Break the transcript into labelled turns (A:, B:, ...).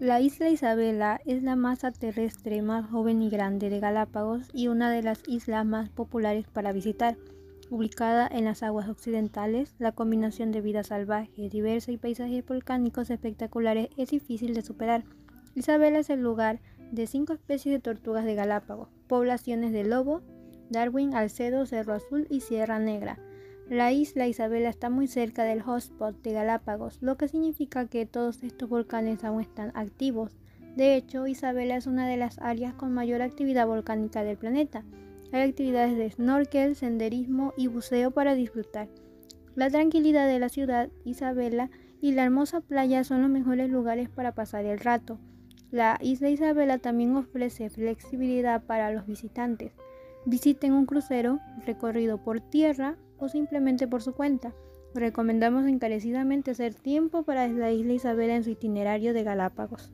A: La isla Isabela es la masa terrestre más joven y grande de Galápagos y una de las islas más populares para visitar. Ubicada en las aguas occidentales, la combinación de vida salvaje, diversa y paisajes volcánicos espectaculares es difícil de superar. Isabela es el lugar de cinco especies de tortugas de Galápagos, poblaciones de lobo, Darwin, Alcedo, Cerro Azul y Sierra Negra. La isla Isabela está muy cerca del hotspot de Galápagos, lo que significa que todos estos volcanes aún están activos. De hecho, Isabela es una de las áreas con mayor actividad volcánica del planeta. Hay actividades de snorkel, senderismo y buceo para disfrutar. La tranquilidad de la ciudad, Isabela y la hermosa playa son los mejores lugares para pasar el rato. La isla Isabela también ofrece flexibilidad para los visitantes. Visiten un crucero, recorrido por tierra o simplemente por su cuenta. Recomendamos encarecidamente hacer tiempo para la isla Isabela en su itinerario de Galápagos.